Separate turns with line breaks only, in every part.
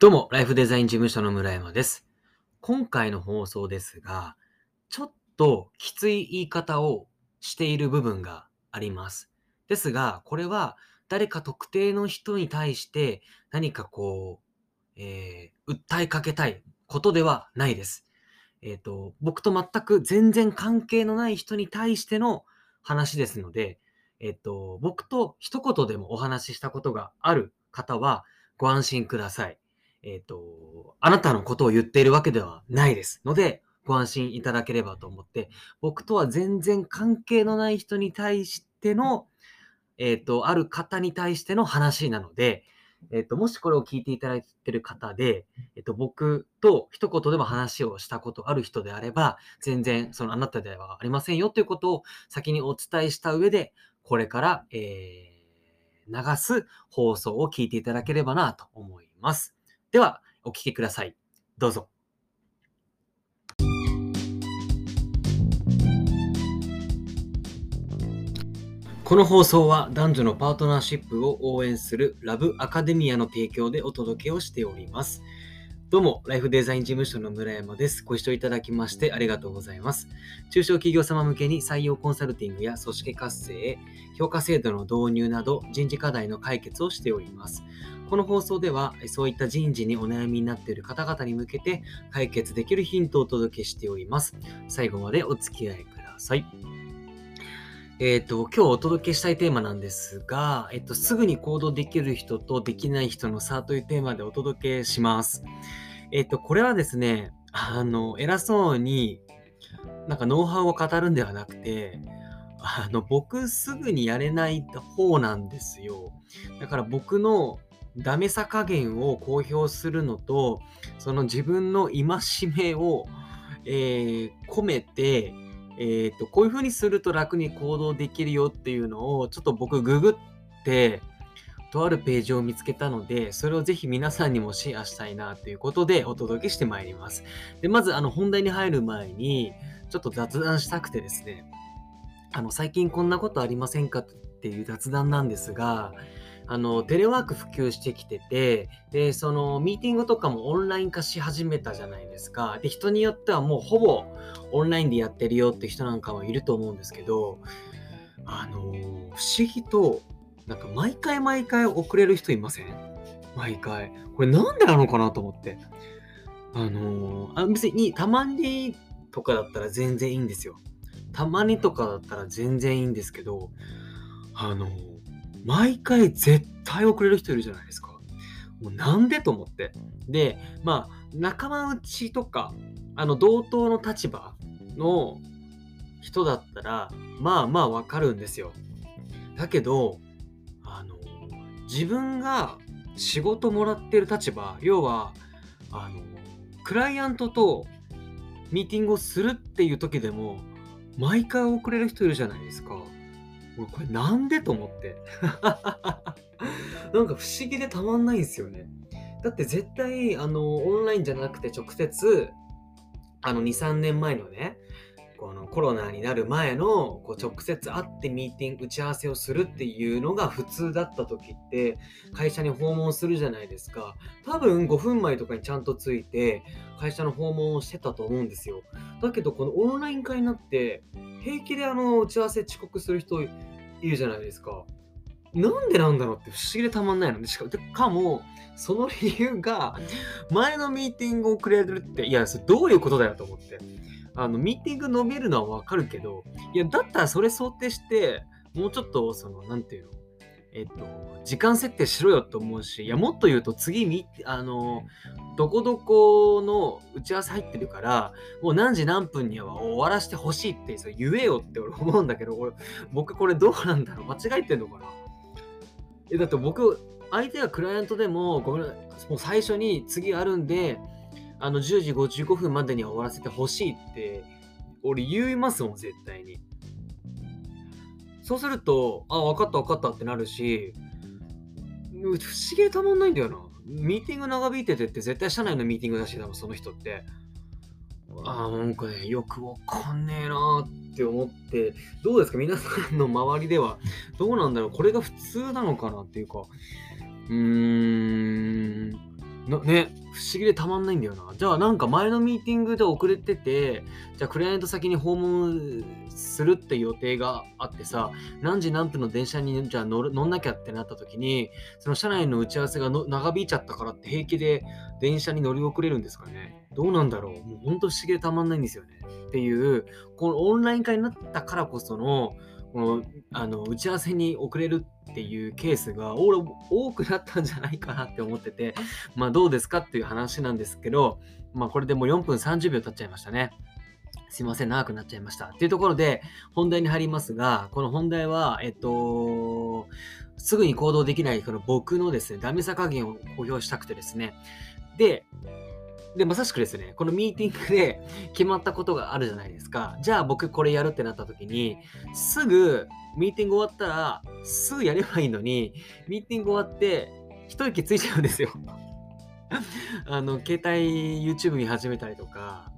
どうも、ライフデザイン事務所の村山です。今回の放送ですが、ちょっときつい言い方をしている部分があります。ですが、これは誰か特定の人に対して何かこう、えー訴えかけたいことではないです。えっ、と、僕と全く全然関係のない人に対しての話ですので、えっ、と、僕と一言でもお話ししたことがある方はご安心ください。えっ、と、あなたのことを言っているわけではないですので、ご安心いただければと思って、僕とは全然関係のない人に対しての、えっ、と、ある方に対しての話なので、えっ、と、もしこれを聞いていただいている方で、えっ、と、僕と一言でも話をしたことある人であれば、全然そのあなたではありませんよということを先にお伝えした上で、これから、えー流す放送を聞いていただければなと思います。では、お聞きください。どうぞ。この放送は男女のパートナーシップを応援するラブアカデミアの提供でお届けをしております。どうも、ライフデザイン事務所の村山です。ご視聴いただきましてありがとうございます。中小企業様向けに採用コンサルティングや組織活性、評価制度の導入など人事課題の解決をしております。この放送では、そういった人事にお悩みになっている方々に向けて解決できるヒントをお届けしております。最後までお付き合いください。えっ、と、今日お届けしたいテーマなんですが、えっと、すぐに行動できる人とできない人の差というテーマでお届けします。えっと、これはですね、あの、偉そうに、なんかノウハウを語るんではなくて、あの、僕すぐにやれない方なんですよ。だから僕のダメさ加減を公表するのと、その自分の戒めを、えー込めて、えーと、こういう風にすると楽に行動できるよっていうのを、ちょっと僕ググって、とあるページを見つけたので、それをぜひ皆さんにもシェアしたいなということでお届けしてまいります。で、まずあの本題に入る前に、ちょっと雑談したくてですね、あの最近こんなことありませんかっていう雑談なんですが、あのテレワーク普及してきてて、で、そのミーティングとかもオンライン化し始めたじゃないですか。で、人によってはもうほぼオンラインでやってるよって人なんかもいると思うんですけど、あの不思議と、なんか毎回毎回遅れる人いません？毎回。これなんでなのかなと思って。あのあ別にたまにとかだったら全然いいんですよ。たまにとかだったら全然いいんですけど、あの毎回絶対遅れる人いるじゃないですか。もうなんでと思って。で、まあ、仲間内とか、あの、同等の立場の人だったら、まあまあわかるんですよ。だけど、あの、自分が仕事もらってる立場、要は、あの、クライアントとミーティングをするっていう時でも、毎回遅れる人いるじゃないですか。俺これなんでと思って。なんか不思議でたまんないんですよね。だって絶対、あの、オンラインじゃなくて直接、あの、2、3年前のね、このコロナになる前のこう直接会ってミーティング打ち合わせをするっていうのが普通だった時って会社に訪問するじゃないですか多分5分前とかにちゃんとついて会社の訪問をしてたと思うんですよだけどこのオンライン化になって平気であの打ち合わせ遅刻する人いるじゃないですか。なんでなんだろうって不思議でたまんないのでしかかもその理由が前のミーティングをくれるっていやそれどういうことだよと思って。あのミーティング伸びるのはわかるけどいやだったらそれ想定してもうちょっとそのなんていうの？えっと時間設定しろよと思うしいやもっと言うと次みあのどこどこの打ち合わせ入ってるからもう何時何分には終わらせてほしいってそ言えよって俺思うんだけど俺僕これどうなんだろう？間違えてんのかな？えだって僕相手がクライアントでもごめんもう最初に次あるんであの10時55分までには終わらせてほしいって俺言いますもん絶対に。そうするとあ分かった分かったってなるし不思議でたまんないんだよな。ミーティング長引いててって絶対社内のミーティングだし多分その人って。あーなんかねよくわかんねえなーって思ってどうですか？皆さんの周りではどうなんだろう？これが普通なのかなっていうか。うーん。なね、不思議でたまんないんだよな。じゃあなんか前のミーティングで遅れてて、じゃあクライアント先に訪問するって予定があってさ、何時何分の電車にじゃあ乗る乗んなきゃってなった時に、その車内の打ち合わせが長引いちゃったからって平気で電車に乗り遅れるんですかね。どうなんだろう。もうほんと不思議でたまんないんですよね。っていう、このオンライン化になったからこその、あの打ち合わせに遅れるっていうケースが多くなったんじゃないかなって思ってて、まあどうですかっていう話なんですけど、まあこれでもう4分30秒経っちゃいましたね。すいません、長くなっちゃいました。っていうところで本題に入りますが、この本題は、えっと、すぐに行動できないこの僕のですね、ダメさ加減を公表したくてですね。で、で、まさしくですね、このミーティングで決まったことがあるじゃないですか。じゃあ僕これやるってなった時に、すぐミーティング終わったら、すぐやればいいのに、ミーティング終わって、一息ついちゃうんですよ。あの、携帯 YouTube 見始めたりとか、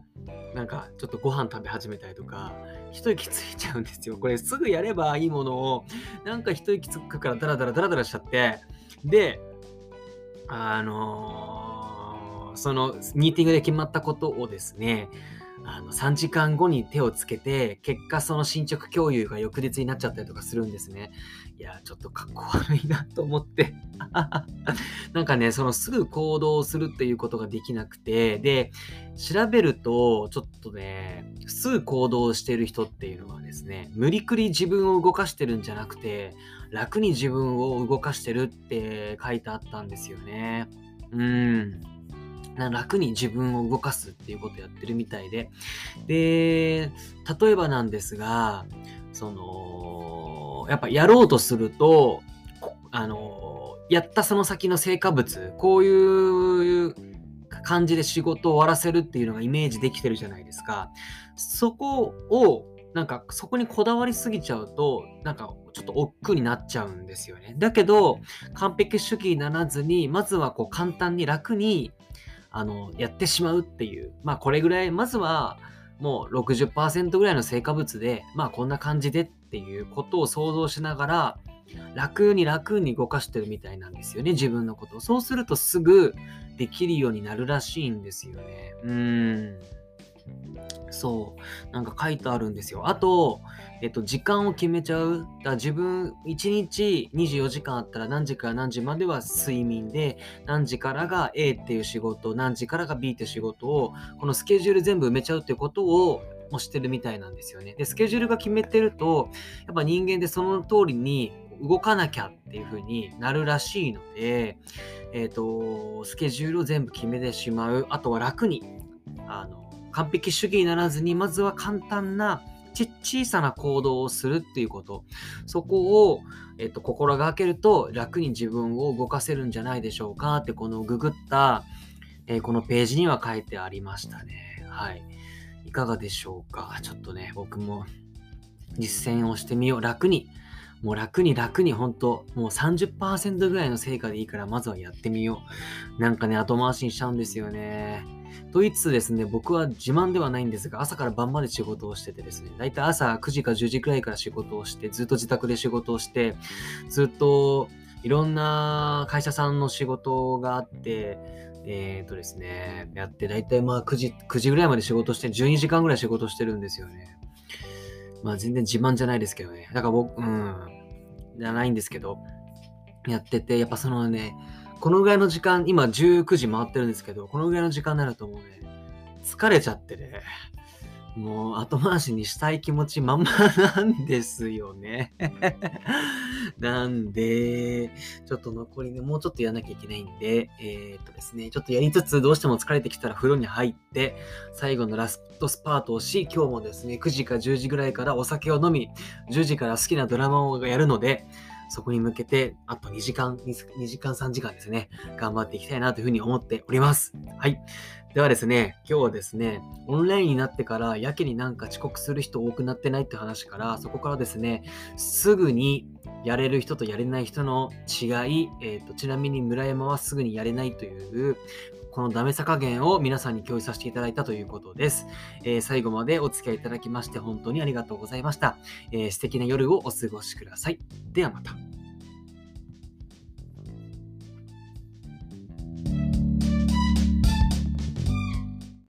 なんかちょっとご飯食べ始めたりとか、一息ついちゃうんですよ。これすぐやればいいものを、なんか一息つくからダラダラダラダラしちゃって、で、あのー、そのミーティングで決まったことをですね、あの3時間後に手をつけて、結果その進捗共有が翌日になっちゃったりとかするんですね。いや、ちょっとかっこ悪いなと思って。なんかね、そのすぐ行動するっていうことができなくて、で、調べると、ちょっとね、すぐ行動してる人っていうのはですね、無理くり自分を動かしてるんじゃなくて、楽に自分を動かしてるって書いてあったんですよね。うん。楽に自分を動かすっていうことやってるみたいで。で、例えばなんですが、その、やっぱやろうとすると、あの、やったその先の成果物、こういう感じで仕事を終わらせるっていうのがイメージできてるじゃないですか。そこを、なんかそこにこだわりすぎちゃうと、なんかちょっと億劫になっちゃうんですよね。だけど、完璧主義にならずに、まずはこう簡単に楽にあの、やってしまうっていう、まあこれぐらい、まずはもう60%ぐらいの成果物で、まあこんな感じでっていうことを想像しながら、楽に楽に動かしてるみたいなんですよね、自分のことを。そうするとすぐできるようになるらしいんですよね。うん。そう。なんか書いてあるんですよ。あと、えっと、時間を決めちゃう。だ自分、1日24時間あったら何時から何時までは睡眠で、何時からが A っていう仕事、何時からが B っていう仕事を、このスケジュール全部埋めちゃうっていうことを、もしてるみたいなんですよね。で、スケジュールが決めてると、やっぱ人間でその通りに動かなきゃっていう風になるらしいので、えっ、と、スケジュールを全部決めてしまう。あとは楽に、あの、完璧主義にならずに、まずは簡単なち小さな行動をするっていうこと。そこを、えっと、心がけると楽に自分を動かせるんじゃないでしょうかって、このググった、えー、このページには書いてありましたね。はい。いかがでしょうか？ちょっとね、僕も実践をしてみよう。楽に。もう楽に楽に本当もう30%ぐらいの成果でいいからまずはやってみよう。なんかね、後回しにしちゃうんですよね。と言いつつですね、僕は自慢ではないんですが、朝から晩まで仕事をしててですね、だいたい朝9時か10時くらいから仕事をして、ずっと自宅で仕事をして、ずっといろんな会社さんの仕事があって、えっ、ー、とですね、やって、だいたいまあ9時、9時ぐらいまで仕事して、12時間ぐらい仕事してるんですよね。まあ全然自慢じゃないですけどね。だから僕、うん、じゃないんですけど、やってて、やっぱそのね、このぐらいの時間、今19時回ってるんですけど、このぐらいの時間になるともうね、疲れちゃってね、もう後回しにしたい気持ちまんまなんですよね。なんで、ちょっと残りね、もうちょっとやらなきゃいけないんで、えー、っとですね、ちょっとやりつつ、どうしても疲れてきたら風呂に入って、最後のラストスパートをし、今日もですね、9時か10時ぐらいからお酒を飲み、10時から好きなドラマをやるので、そこに向けて、あと2時間、2時間、3時間ですね、頑張っていきたいなというふうに思っております。はい。ではですね、今日はですね、オンラインになってからやけになんか遅刻する人多くなってないって話から、そこからですね、すぐにやれる人とやれない人の違い、えーと、ちなみに村山はすぐにやれないという、このダメさ加減を皆さんに共有させていただいたということです。えー、最後までお付き合いいただきまして本当にありがとうございました。えー、素敵な夜をお過ごしください。ではまた。